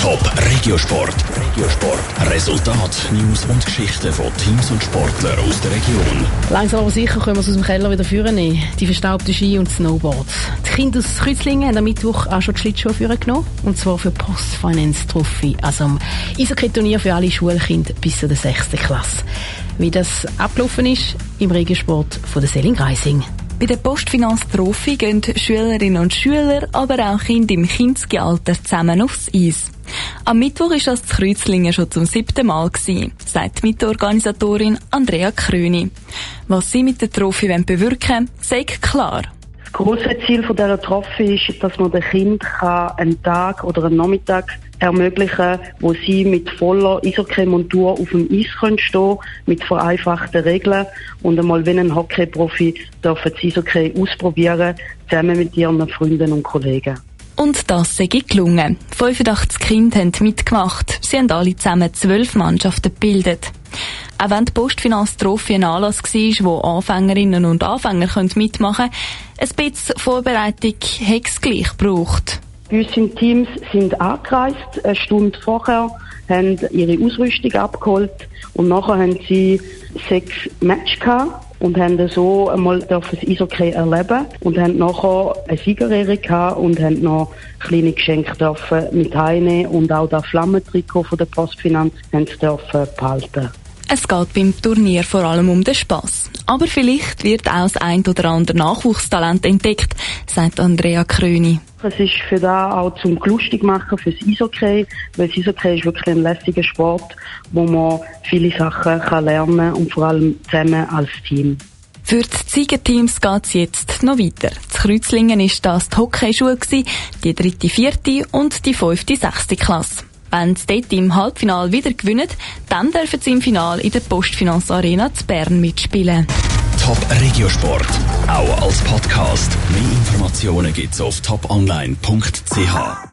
Top Regiosport. Regiosport. Resultat, News und Geschichten von Teams und Sportlern aus der Region. Langsam aber sicher können wir es aus dem Keller wieder führen. Die verstaubten Ski und Snowboards. Die Kinder aus Kreuzlingen haben am Mittwoch auch schon die Schlittschuhe führen genommen. Und zwar für Post Finance Trophy. Also am Eishockey-Turnier für alle Schulkinder bis zur 6. Klasse. Wie das abgelaufen ist im Regiosport von der Selling Reising. Bei der Postfinanz Trophy gehen Schülerinnen und Schüler, aber auch Kinder im Kindesalter zusammen aufs Eis. Am Mittwoch ist das Kreuzlingen schon zum siebten Mal gewesen, sagt Mitorganisatorin Andrea Kröni. Was sie mit der Trophy bewirken wollen, sagt klar. Das grosse Ziel dieser Trophy ist, dass man den Kind einen Tag oder einen Nachmittag ermöglichen, wo sie mit voller Eishockey-Montur auf dem Eis können stehen, mit vereinfachten Regeln und einmal wie ein Hockey-Profi dürfen sie Eishockey ausprobieren, zusammen mit ihren Freunden und Kollegen. Und das sei gelungen. 85 Kinder haben mitgemacht. Sie haben alle zusammen zwölf Mannschaften gebildet. Auch wenn die Postfinanz-Trophy ein Anlass war, wo Anfängerinnen und Anfänger mitmachen können, ein bisschen Vorbereitung hat es gleich gebraucht. Unsere Teams sind angereist, eine Stunde vorher, haben ihre Ausrüstung abgeholt und nachher haben sie sechs Matches gehabt und haben so einmal das Eishockey erleben und haben nachher eine Siegerehrung gehabt und haben noch kleine Geschenke dürfen mit heimnehmen und auch das Flammentrikot von der Postfinanz haben sie dürfen behalten. Es geht beim Turnier vor allem um den Spass. Aber vielleicht wird auch das ein oder andere Nachwuchstalent entdeckt, sagt Andrea Kröni. Es ist für da auch zum lustig machen fürs Eishockey, weil das Eishockey ist wirklich ein lässiger Sport, wo man viele Sachen kann lernen und vor allem zusammen als Team. Für die Siegerteams geht es jetzt noch weiter. Zu Kreuzlingen ist das die Hockeyschule, die dritte, vierte und die fünfte, sechste Klasse. Wenn sie dort im Halbfinale wieder gewinnen, dann dürfen sie im Finale in der Postfinanz Arena zu Bern mitspielen. Top Regiosport, auch als Podcast. Mehr Informationen gibt's auf toponline.ch.